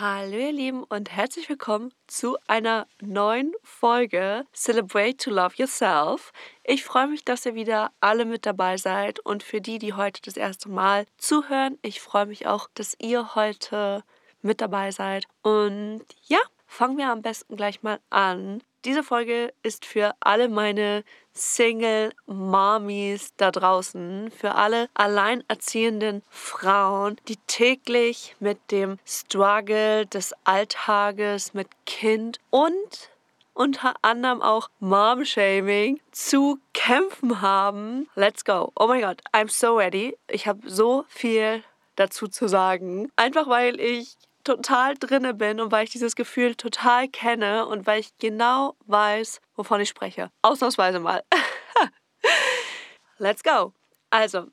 Hallo ihr Lieben und herzlich willkommen zu einer neuen Folge Celebrate to Love Yourself. Ich freue mich, dass ihr wieder alle mit dabei seid und für die, die heute das erste Mal zuhören, ich freue mich auch, dass ihr heute mit dabei seid. Und ja, fangen wir am besten gleich mal an. Diese Folge ist für alle meine Single Mommies da draußen, für alle alleinerziehenden Frauen, die täglich mit dem Struggle des Alltages mit Kind und unter anderem auch Mom-Shaming zu kämpfen haben. Let's go. Oh mein Gott, I'm so ready. Ich habe so viel dazu zu sagen. Einfach weil ich total drinne bin und weil ich dieses Gefühl total kenne und weil ich genau weiß, wovon ich spreche. Ausnahmsweise mal. Let's go. Also,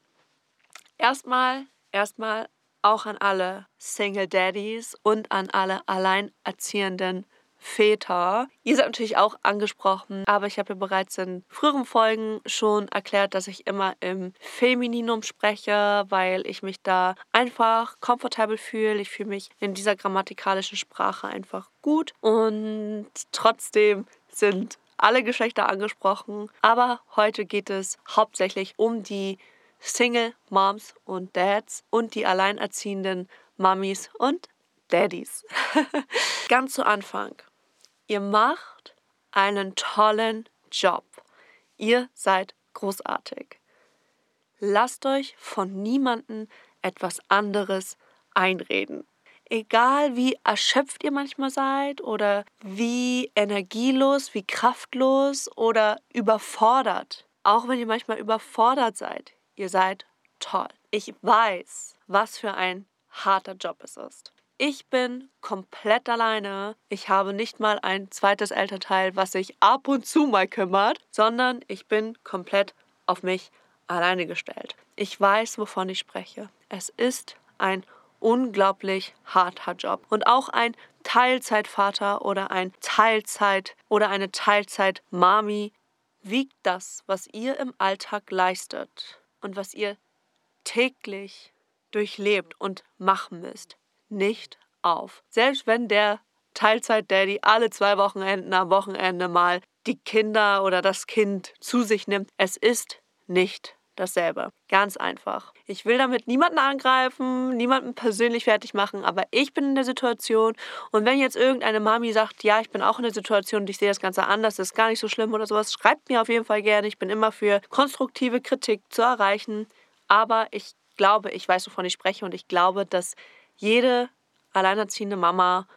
erstmal, erstmal auch an alle Single Daddies und an alle alleinerziehenden Väter. Ihr seid natürlich auch angesprochen, aber ich habe ja bereits in früheren Folgen schon erklärt, dass ich immer im Femininum spreche, weil ich mich da einfach komfortabel fühle. Ich fühle mich in dieser grammatikalischen Sprache einfach gut und trotzdem sind alle Geschlechter angesprochen. Aber heute geht es hauptsächlich um die Single Moms und Dads und die alleinerziehenden Mummies und Daddies. Ganz zu Anfang Ihr macht einen tollen Job. Ihr seid großartig. Lasst euch von niemandem etwas anderes einreden. Egal wie erschöpft ihr manchmal seid oder wie energielos, wie kraftlos oder überfordert. Auch wenn ihr manchmal überfordert seid, ihr seid toll. Ich weiß, was für ein harter Job es ist. Ich bin komplett alleine. Ich habe nicht mal ein zweites Elternteil, was sich ab und zu mal kümmert, sondern ich bin komplett auf mich alleine gestellt. Ich weiß, wovon ich spreche. Es ist ein unglaublich harter Job. Und auch ein Teilzeitvater oder ein Teilzeit oder eine Teilzeit-Mami wiegt das, was ihr im Alltag leistet und was ihr täglich durchlebt und machen müsst, nicht auf. Selbst wenn der Teilzeit-Daddy alle zwei Wochenenden am Wochenende mal die Kinder oder das Kind zu sich nimmt, es ist nicht dasselbe. Ganz einfach. Ich will damit niemanden angreifen, niemanden persönlich fertig machen, aber ich bin in der Situation und wenn jetzt irgendeine Mami sagt, ja, ich bin auch in der Situation und ich sehe das Ganze anders, das ist gar nicht so schlimm oder sowas, schreibt mir auf jeden Fall gerne. Ich bin immer für konstruktive Kritik zu erreichen, aber ich glaube, ich weiß, wovon ich spreche und ich glaube, dass jede alleinerziehende Mama,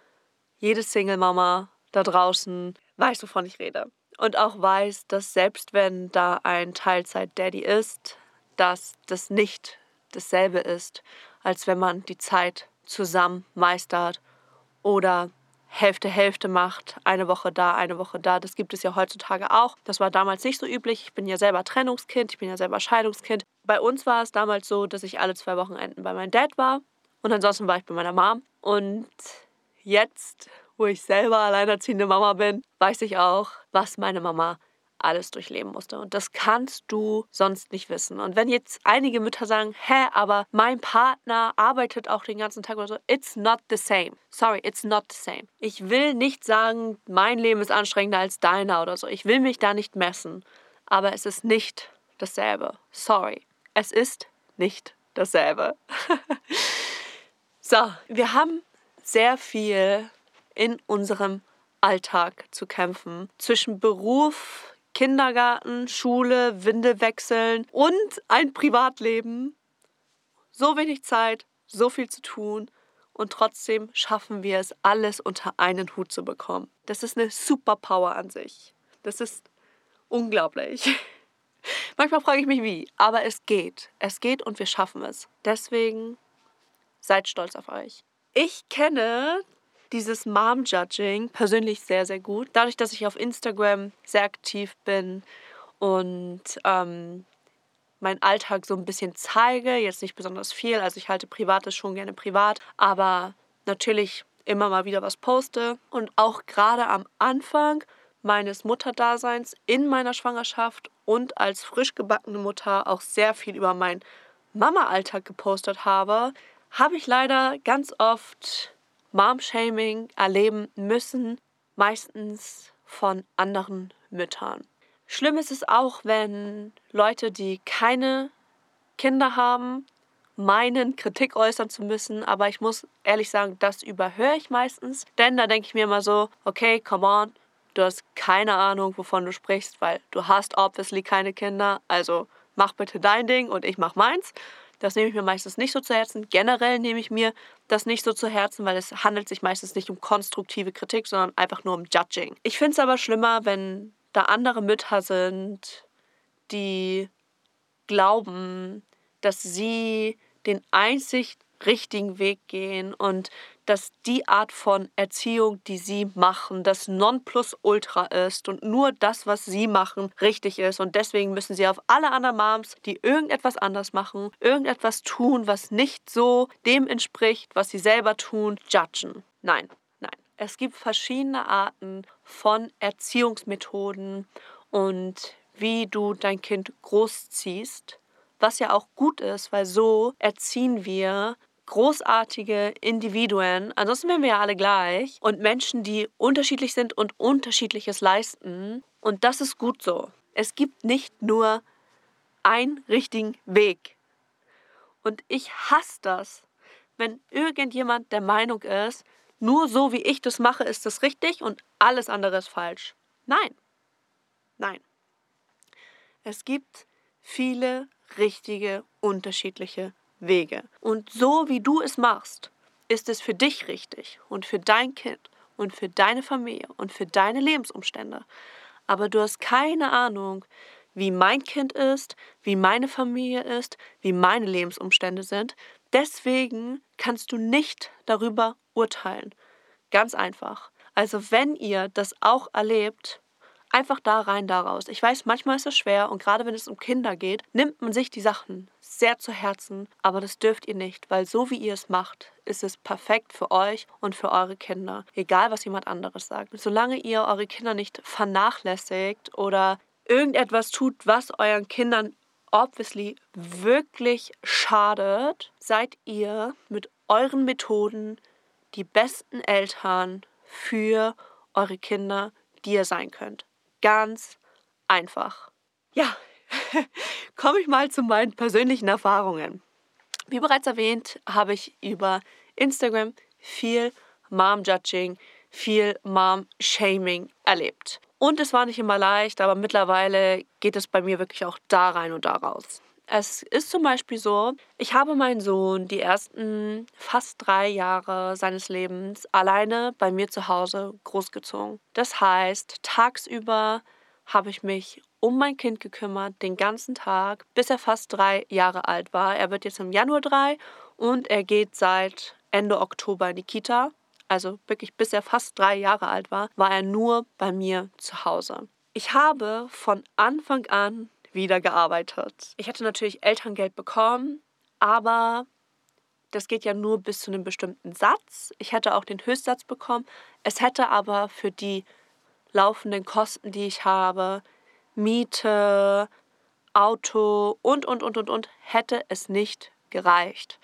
jede Single-Mama da draußen weiß, wovon ich rede. Und auch weiß, dass selbst wenn da ein Teilzeit-Daddy ist, dass das nicht dasselbe ist, als wenn man die Zeit zusammen meistert oder Hälfte Hälfte macht, eine Woche da, eine Woche da. Das gibt es ja heutzutage auch. Das war damals nicht so üblich. Ich bin ja selber Trennungskind, ich bin ja selber Scheidungskind. Bei uns war es damals so, dass ich alle zwei Wochenenden bei meinem Dad war und ansonsten war ich bei meiner Mom. Und jetzt, wo ich selber alleinerziehende Mama bin, weiß ich auch, was meine Mama alles durchleben musste. Und das kannst du sonst nicht wissen. Und wenn jetzt einige Mütter sagen, hä, aber mein Partner arbeitet auch den ganzen Tag oder so, it's not the same. Sorry, it's not the same. Ich will nicht sagen, mein Leben ist anstrengender als deiner oder so. Ich will mich da nicht messen. Aber es ist nicht dasselbe. Sorry. Es ist nicht dasselbe. So, wir haben sehr viel in unserem Alltag zu kämpfen. Zwischen Beruf, Kindergarten, Schule, Windelwechseln und ein Privatleben. So wenig Zeit, so viel zu tun und trotzdem schaffen wir es, alles unter einen Hut zu bekommen. Das ist eine Superpower an sich. Das ist unglaublich. Manchmal frage ich mich wie, aber es geht. Es geht und wir schaffen es. Deswegen Seid stolz auf euch. Ich kenne dieses Mom-Judging persönlich sehr, sehr gut. Dadurch, dass ich auf Instagram sehr aktiv bin und ähm, meinen Alltag so ein bisschen zeige, jetzt nicht besonders viel, also ich halte Privates schon gerne privat, aber natürlich immer mal wieder was poste und auch gerade am Anfang meines Mutterdaseins in meiner Schwangerschaft und als frisch gebackene Mutter auch sehr viel über meinen Mama-Alltag gepostet habe, habe ich leider ganz oft Mom-Shaming erleben müssen, meistens von anderen Müttern. Schlimm ist es auch, wenn Leute, die keine Kinder haben, meinen, Kritik äußern zu müssen. Aber ich muss ehrlich sagen, das überhöre ich meistens. Denn da denke ich mir immer so, okay, come on, du hast keine Ahnung, wovon du sprichst, weil du hast obviously keine Kinder. Also mach bitte dein Ding und ich mach meins. Das nehme ich mir meistens nicht so zu Herzen. Generell nehme ich mir das nicht so zu Herzen, weil es handelt sich meistens nicht um konstruktive Kritik, sondern einfach nur um Judging. Ich finde es aber schlimmer, wenn da andere Mütter sind, die glauben, dass sie den einzig richtigen Weg gehen und dass die Art von Erziehung, die sie machen, das Nonplusultra ist und nur das, was sie machen, richtig ist. Und deswegen müssen sie auf alle anderen Moms, die irgendetwas anders machen, irgendetwas tun, was nicht so dem entspricht, was sie selber tun, judgen. Nein, nein. Es gibt verschiedene Arten von Erziehungsmethoden und wie du dein Kind großziehst was ja auch gut ist, weil so erziehen wir großartige Individuen, ansonsten wären wir ja alle gleich, und Menschen, die unterschiedlich sind und unterschiedliches leisten. Und das ist gut so. Es gibt nicht nur einen richtigen Weg. Und ich hasse das, wenn irgendjemand der Meinung ist, nur so wie ich das mache, ist das richtig und alles andere ist falsch. Nein. Nein. Es gibt viele richtige, unterschiedliche Wege. Und so wie du es machst, ist es für dich richtig und für dein Kind und für deine Familie und für deine Lebensumstände. Aber du hast keine Ahnung, wie mein Kind ist, wie meine Familie ist, wie meine Lebensumstände sind. Deswegen kannst du nicht darüber urteilen. Ganz einfach. Also wenn ihr das auch erlebt, einfach da rein, daraus. Ich weiß, manchmal ist es schwer und gerade wenn es um Kinder geht, nimmt man sich die Sachen sehr zu Herzen, aber das dürft ihr nicht, weil so wie ihr es macht, ist es perfekt für euch und für eure Kinder, egal was jemand anderes sagt. Solange ihr eure Kinder nicht vernachlässigt oder irgendetwas tut, was euren Kindern obviously wirklich schadet, seid ihr mit euren Methoden die besten Eltern für eure Kinder, die ihr sein könnt. Ganz einfach. Ja, komme ich mal zu meinen persönlichen Erfahrungen. Wie bereits erwähnt, habe ich über Instagram viel Mom-Judging, viel Mom-Shaming erlebt. Und es war nicht immer leicht, aber mittlerweile geht es bei mir wirklich auch da rein und da raus. Es ist zum Beispiel so, ich habe meinen Sohn die ersten fast drei Jahre seines Lebens alleine bei mir zu Hause großgezogen. Das heißt, tagsüber habe ich mich um mein Kind gekümmert, den ganzen Tag, bis er fast drei Jahre alt war. Er wird jetzt im Januar drei und er geht seit Ende Oktober in die Kita. Also wirklich bis er fast drei Jahre alt war, war er nur bei mir zu Hause. Ich habe von Anfang an wieder gearbeitet. Ich hätte natürlich Elterngeld bekommen, aber das geht ja nur bis zu einem bestimmten Satz. Ich hätte auch den Höchstsatz bekommen. Es hätte aber für die laufenden Kosten, die ich habe, Miete, Auto und, und, und, und, und, hätte es nicht gereicht.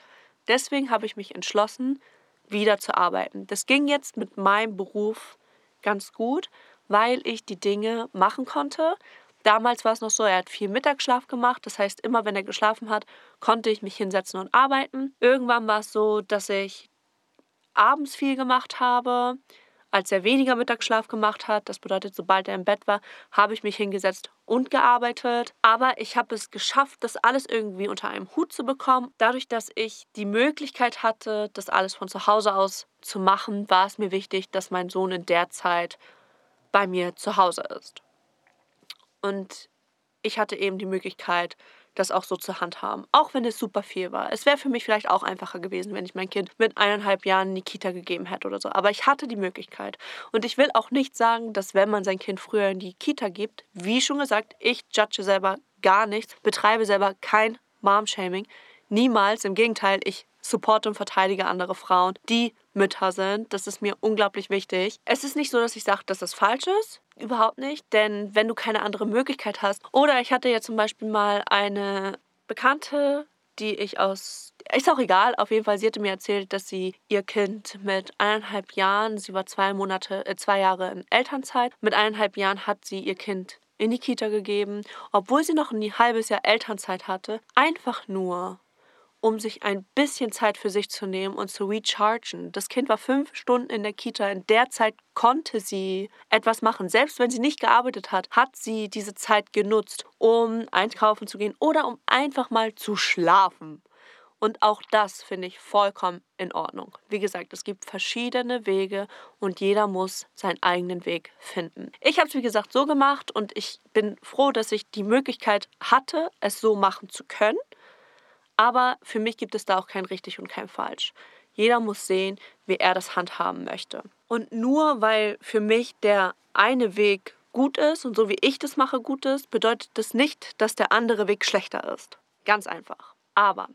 Deswegen habe ich mich entschlossen, wieder zu arbeiten. Das ging jetzt mit meinem Beruf ganz gut, weil ich die Dinge machen konnte, Damals war es noch so, er hat viel Mittagsschlaf gemacht. Das heißt, immer wenn er geschlafen hat, konnte ich mich hinsetzen und arbeiten. Irgendwann war es so, dass ich abends viel gemacht habe. Als er weniger Mittagsschlaf gemacht hat, das bedeutet, sobald er im Bett war, habe ich mich hingesetzt und gearbeitet. Aber ich habe es geschafft, das alles irgendwie unter einem Hut zu bekommen. Dadurch, dass ich die Möglichkeit hatte, das alles von zu Hause aus zu machen, war es mir wichtig, dass mein Sohn in der Zeit bei mir zu Hause ist. Und ich hatte eben die Möglichkeit, das auch so zu handhaben, auch wenn es super viel war. Es wäre für mich vielleicht auch einfacher gewesen, wenn ich mein Kind mit eineinhalb Jahren in die Kita gegeben hätte oder so. Aber ich hatte die Möglichkeit. Und ich will auch nicht sagen, dass wenn man sein Kind früher in die Kita gibt, wie schon gesagt, ich judge selber gar nichts, betreibe selber kein Mom-Shaming. Niemals. Im Gegenteil, ich supporte und verteidige andere Frauen, die Mütter sind. Das ist mir unglaublich wichtig. Es ist nicht so, dass ich sage, dass das falsch ist. Überhaupt nicht. Denn wenn du keine andere Möglichkeit hast. Oder ich hatte ja zum Beispiel mal eine Bekannte, die ich aus. Ist auch egal, auf jeden Fall, sie hatte mir erzählt, dass sie ihr Kind mit eineinhalb Jahren, sie war zwei Monate, äh, zwei Jahre in Elternzeit, mit eineinhalb Jahren hat sie ihr Kind in die Kita gegeben, obwohl sie noch ein halbes Jahr Elternzeit hatte, einfach nur, um sich ein bisschen Zeit für sich zu nehmen und zu rechargen. Das Kind war fünf Stunden in der Kita. In der Zeit konnte sie etwas machen. Selbst wenn sie nicht gearbeitet hat, hat sie diese Zeit genutzt, um einkaufen zu gehen oder um einfach mal zu schlafen. Und auch das finde ich vollkommen in Ordnung. Wie gesagt, es gibt verschiedene Wege und jeder muss seinen eigenen Weg finden. Ich habe es, wie gesagt, so gemacht und ich bin froh, dass ich die Möglichkeit hatte, es so machen zu können. Aber für mich gibt es da auch kein richtig und kein falsch. Jeder muss sehen, wie er das handhaben möchte. Und nur weil für mich der eine Weg gut ist und so wie ich das mache gut ist, bedeutet das nicht, dass der andere Weg schlechter ist. Ganz einfach. Aber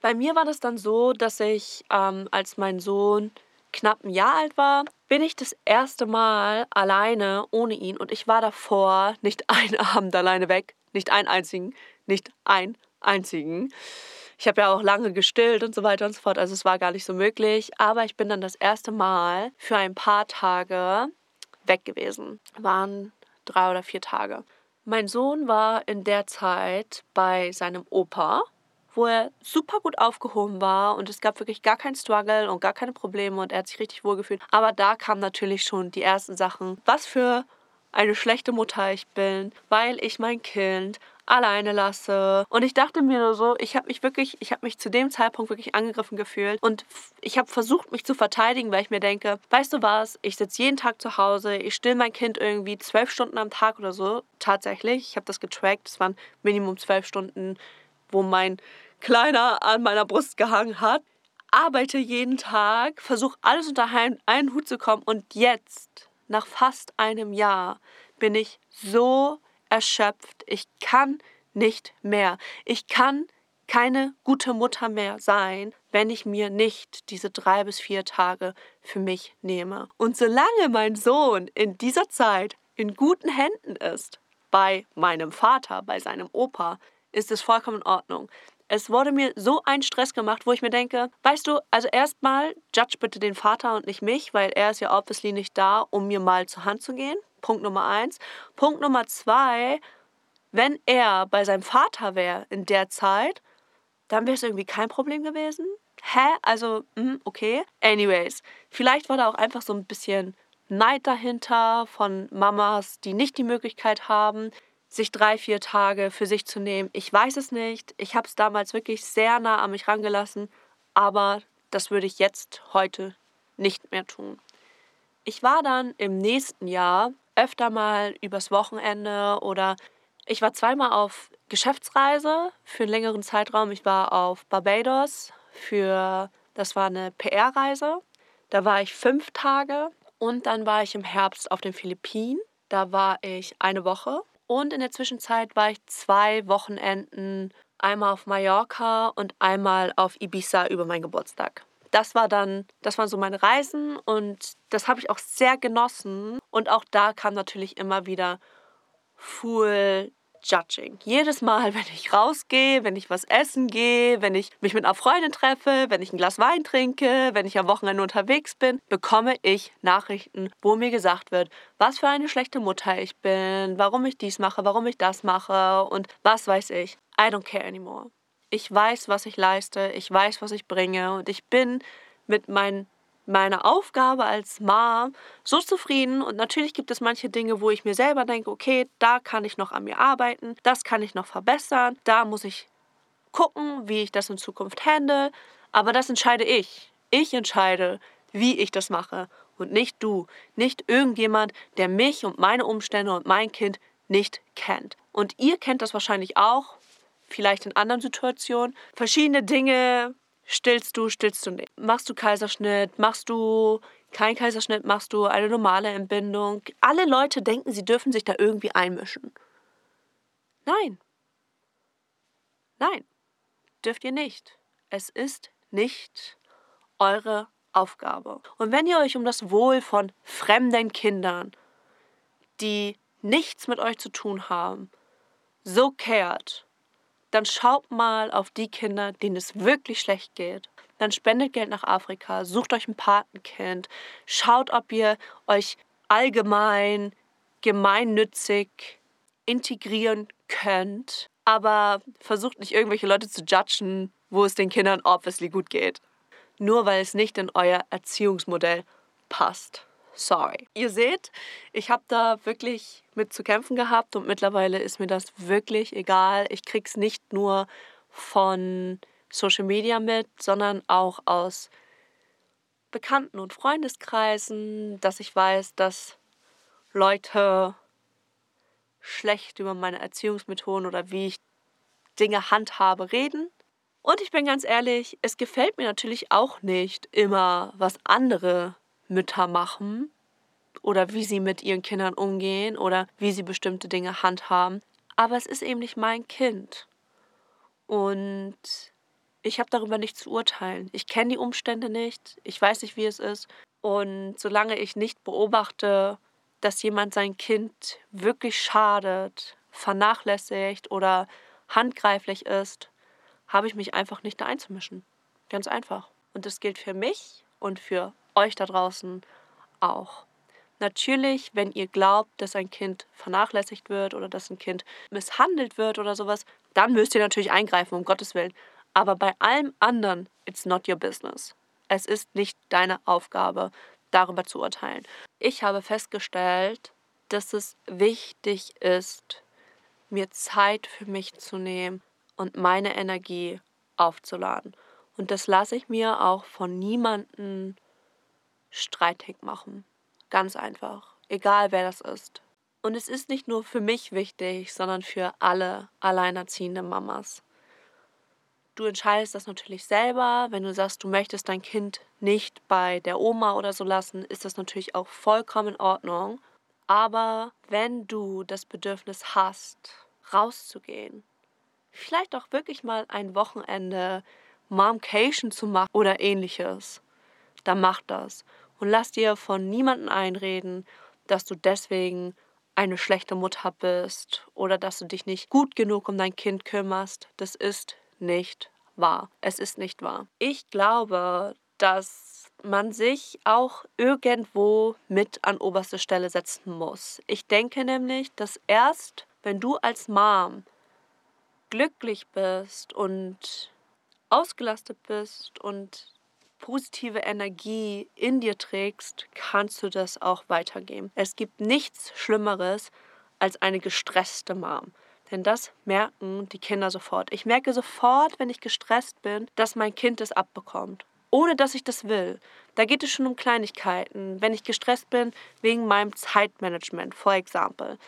bei mir war das dann so, dass ich, ähm, als mein Sohn knapp ein Jahr alt war, bin ich das erste Mal alleine ohne ihn und ich war davor nicht einen Abend alleine weg, nicht einen einzigen, nicht ein einzigen. Ich habe ja auch lange gestillt und so weiter und so fort, also es war gar nicht so möglich. Aber ich bin dann das erste Mal für ein paar Tage weg gewesen. Waren drei oder vier Tage. Mein Sohn war in der Zeit bei seinem Opa, wo er super gut aufgehoben war und es gab wirklich gar keinen Struggle und gar keine Probleme und er hat sich richtig wohl gefühlt. Aber da kamen natürlich schon die ersten Sachen. Was für eine schlechte Mutter ich bin, weil ich mein Kind alleine lasse. Und ich dachte mir nur so, ich habe mich wirklich, ich habe mich zu dem Zeitpunkt wirklich angegriffen gefühlt und ich habe versucht, mich zu verteidigen, weil ich mir denke, weißt du was, ich sitze jeden Tag zu Hause, ich still mein Kind irgendwie zwölf Stunden am Tag oder so, tatsächlich. Ich habe das getrackt, es waren Minimum zwölf Stunden, wo mein Kleiner an meiner Brust gehangen hat. Arbeite jeden Tag, versuche alles unter einen Hut zu kommen und jetzt, nach fast einem Jahr, bin ich so erschöpft. Ich kann nicht mehr. Ich kann keine gute Mutter mehr sein, wenn ich mir nicht diese drei bis vier Tage für mich nehme. Und solange mein Sohn in dieser Zeit in guten Händen ist, bei meinem Vater, bei seinem Opa, ist es vollkommen in Ordnung. Es wurde mir so ein Stress gemacht, wo ich mir denke, weißt du, also erstmal judge bitte den Vater und nicht mich, weil er ist ja obviously nicht da, um mir mal zur Hand zu gehen. Punkt Nummer eins. Punkt Nummer zwei, wenn er bei seinem Vater wäre in der Zeit, dann wäre es irgendwie kein Problem gewesen. Hä? Also, mh, okay. Anyways, vielleicht war da auch einfach so ein bisschen Neid dahinter von Mamas, die nicht die Möglichkeit haben, sich drei, vier Tage für sich zu nehmen. Ich weiß es nicht. Ich habe es damals wirklich sehr nah an mich rangelassen, aber das würde ich jetzt heute nicht mehr tun. Ich war dann im nächsten Jahr öfter mal übers Wochenende oder ich war zweimal auf Geschäftsreise für einen längeren Zeitraum. Ich war auf Barbados für, das war eine PR-Reise. Da war ich fünf Tage und dann war ich im Herbst auf den Philippinen. Da war ich eine Woche und in der Zwischenzeit war ich zwei Wochenenden einmal auf Mallorca und einmal auf Ibiza über meinen Geburtstag das war dann, das waren so meine Reisen und das habe ich auch sehr genossen. Und auch da kam natürlich immer wieder Full Judging. Jedes Mal, wenn ich rausgehe, wenn ich was essen gehe, wenn ich mich mit einer Freundin treffe, wenn ich ein Glas Wein trinke, wenn ich am Wochenende unterwegs bin, bekomme ich Nachrichten, wo mir gesagt wird, was für eine schlechte Mutter ich bin, warum ich dies mache, warum ich das mache und was weiß ich. I don't care anymore ich weiß, was ich leiste, ich weiß, was ich bringe und ich bin mit mein, meiner Aufgabe als Mom so zufrieden und natürlich gibt es manche Dinge, wo ich mir selber denke, okay, da kann ich noch an mir arbeiten, das kann ich noch verbessern, da muss ich gucken, wie ich das in Zukunft handle, aber das entscheide ich. Ich entscheide, wie ich das mache und nicht du, nicht irgendjemand, der mich und meine Umstände und mein Kind nicht kennt. Und ihr kennt das wahrscheinlich auch, vielleicht in anderen Situationen. Verschiedene Dinge stillst du, stillst du nicht. Machst du Kaiserschnitt, machst du kein Kaiserschnitt, machst du eine normale Entbindung. Alle Leute denken, sie dürfen sich da irgendwie einmischen. Nein. Nein, dürft ihr nicht. Es ist nicht eure Aufgabe. Und wenn ihr euch um das Wohl von fremden Kindern, die nichts mit euch zu tun haben, so kehrt, dann schaut mal auf die Kinder, denen es wirklich schlecht geht. Dann spendet Geld nach Afrika, sucht euch ein Patenkind, schaut, ob ihr euch allgemein gemeinnützig integrieren könnt, aber versucht nicht irgendwelche Leute zu judgen, wo es den Kindern obviously gut geht. Nur weil es nicht in euer Erziehungsmodell passt. Sorry. Ihr seht, ich habe da wirklich mit zu kämpfen gehabt und mittlerweile ist mir das wirklich egal. Ich krieg's nicht nur von Social Media mit, sondern auch aus Bekannten- und Freundeskreisen, dass ich weiß, dass Leute schlecht über meine Erziehungsmethoden oder wie ich Dinge handhabe reden. Und ich bin ganz ehrlich, es gefällt mir natürlich auch nicht immer, was andere Mütter machen oder wie sie mit ihren Kindern umgehen oder wie sie bestimmte Dinge handhaben. Aber es ist eben nicht mein Kind. Und ich habe darüber nicht zu urteilen. Ich kenne die Umstände nicht. Ich weiß nicht, wie es ist. Und solange ich nicht beobachte, dass jemand sein Kind wirklich schadet, vernachlässigt oder handgreiflich ist, habe ich mich einfach nicht da einzumischen. Ganz einfach. Und das gilt für mich und für euch da draußen auch. Natürlich, wenn ihr glaubt, dass ein Kind vernachlässigt wird oder dass ein Kind misshandelt wird oder sowas, dann müsst ihr natürlich eingreifen, um Gottes Willen. Aber bei allem anderen, it's not your business. Es ist nicht deine Aufgabe, darüber zu urteilen. Ich habe festgestellt, dass es wichtig ist, mir Zeit für mich zu nehmen und meine Energie aufzuladen. Und das lasse ich mir auch von niemandem streitig machen. Ganz einfach. Egal wer das ist. Und es ist nicht nur für mich wichtig, sondern für alle alleinerziehende Mamas. Du entscheidest das natürlich selber. Wenn du sagst, du möchtest dein Kind nicht bei der Oma oder so lassen, ist das natürlich auch vollkommen in Ordnung. Aber wenn du das Bedürfnis hast, rauszugehen, vielleicht auch wirklich mal ein Wochenende Momcation zu machen oder ähnliches, dann mach das. Und lass dir von niemandem einreden, dass du deswegen eine schlechte Mutter bist oder dass du dich nicht gut genug um dein Kind kümmerst. Das ist nicht wahr. Es ist nicht wahr. Ich glaube, dass man sich auch irgendwo mit an oberste Stelle setzen muss. Ich denke nämlich, dass erst wenn du als Mom glücklich bist und ausgelastet bist und positive Energie in dir trägst, kannst du das auch weitergeben. Es gibt nichts Schlimmeres als eine gestresste Mom. Denn das merken die Kinder sofort. Ich merke sofort, wenn ich gestresst bin, dass mein Kind es abbekommt. Ohne dass ich das will. Da geht es schon um Kleinigkeiten. Wenn ich gestresst bin wegen meinem Zeitmanagement, for example.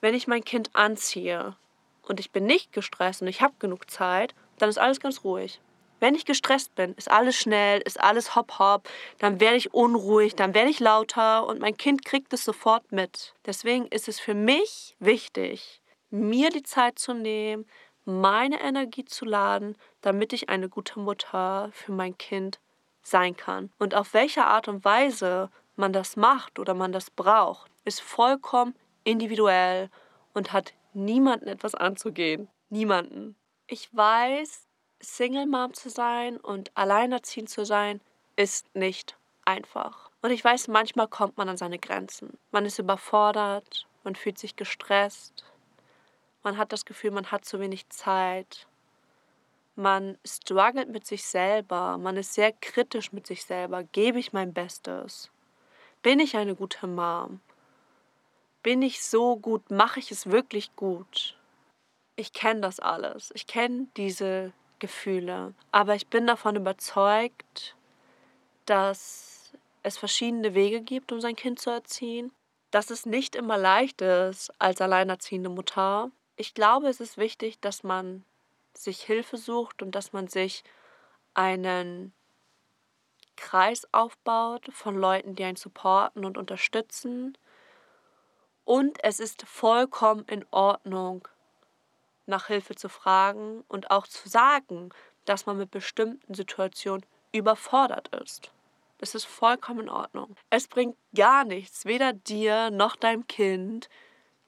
Wenn ich mein Kind anziehe und ich bin nicht gestresst und ich habe genug Zeit, dann ist alles ganz ruhig. Wenn ich gestresst bin, ist alles schnell, ist alles hopp hopp, dann werde ich unruhig, dann werde ich lauter und mein Kind kriegt es sofort mit. Deswegen ist es für mich wichtig, mir die Zeit zu nehmen, meine Energie zu laden, damit ich eine gute Mutter für mein Kind sein kann. Und auf welche Art und Weise man das macht oder man das braucht, ist vollkommen individuell und hat niemanden etwas anzugehen. Niemanden. Ich weiß, Single Mom zu sein und alleinerziehend zu sein, ist nicht einfach. Und ich weiß, manchmal kommt man an seine Grenzen. Man ist überfordert, man fühlt sich gestresst, man hat das Gefühl, man hat zu wenig Zeit. Man struggelt mit sich selber. Man ist sehr kritisch mit sich selber. Gebe ich mein Bestes? Bin ich eine gute Mom? Bin ich so gut? Mache ich es wirklich gut? Ich kenne das alles. Ich kenne diese Gefühle. Aber ich bin davon überzeugt, dass es verschiedene Wege gibt, um sein Kind zu erziehen. Dass es nicht immer leicht ist als alleinerziehende Mutter ich glaube, es ist wichtig, dass man sich Hilfe sucht und dass man sich einen Kreis aufbaut von Leuten, die einen supporten und unterstützen. Und es ist vollkommen in Ordnung, nach Hilfe zu fragen und auch zu sagen, dass man mit bestimmten Situationen überfordert ist. Das ist vollkommen in Ordnung. Es bringt gar nichts, weder dir noch deinem Kind,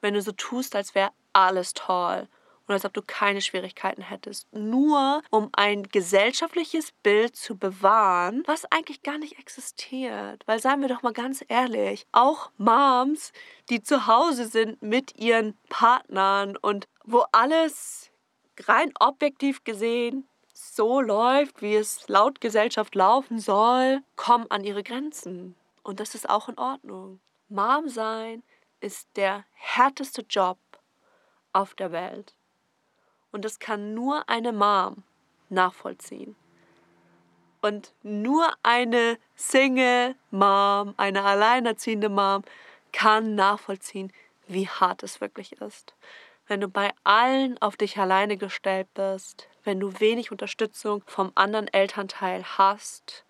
wenn du so tust, als wäre alles toll und als ob du keine Schwierigkeiten hättest. Nur um ein gesellschaftliches Bild zu bewahren, was eigentlich gar nicht existiert. Weil seien wir doch mal ganz ehrlich, auch Moms, die zu Hause sind mit ihren Partnern und wo alles rein objektiv gesehen so läuft, wie es laut Gesellschaft laufen soll, kommen an ihre Grenzen. Und das ist auch in Ordnung. Mom sein ist der härteste Job auf der Welt. Und das kann nur eine Mom nachvollziehen. Und nur eine Single Mom, eine alleinerziehende Mom kann nachvollziehen, wie hart es wirklich ist. Wenn du bei allen auf dich alleine gestellt bist, wenn du wenig Unterstützung vom anderen Elternteil hast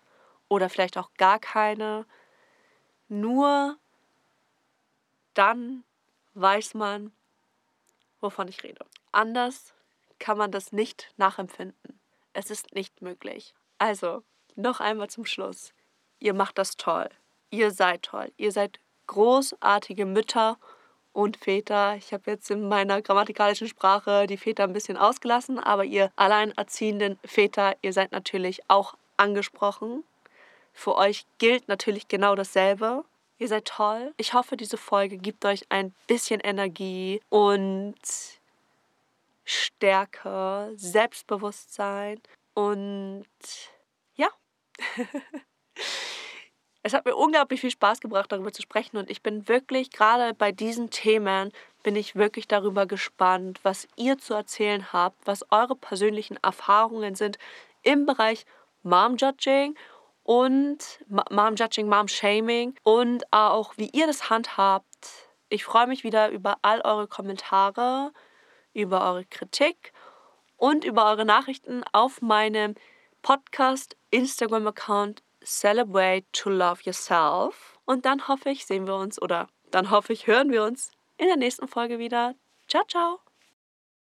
oder vielleicht auch gar keine, nur dann weiß man, wovon ich rede. Anders kann man das nicht nachempfinden. Es ist nicht möglich. Also, noch einmal zum Schluss. Ihr macht das toll. Ihr seid toll. Ihr seid großartige Mütter und Väter. Ich habe jetzt in meiner grammatikalischen Sprache die Väter ein bisschen ausgelassen, aber ihr alleinerziehenden Väter, ihr seid natürlich auch angesprochen. Für euch gilt natürlich genau dasselbe. Ihr seid toll. Ich hoffe, diese Folge gibt euch ein bisschen Energie und Stärke, Selbstbewusstsein und ja. es hat mir unglaublich viel Spaß gebracht, darüber zu sprechen und ich bin wirklich, gerade bei diesen Themen, bin ich wirklich darüber gespannt, was ihr zu erzählen habt, was eure persönlichen Erfahrungen sind im Bereich Mom-Judging und Mom-Judging, Mom-Shaming und auch, wie ihr das handhabt. Ich freue mich wieder über all eure Kommentare über eure Kritik und über eure Nachrichten auf meinem Podcast Instagram-Account Celebrate to Love Yourself. Und dann hoffe ich, sehen wir uns oder dann hoffe ich, hören wir uns in der nächsten Folge wieder. Ciao, ciao!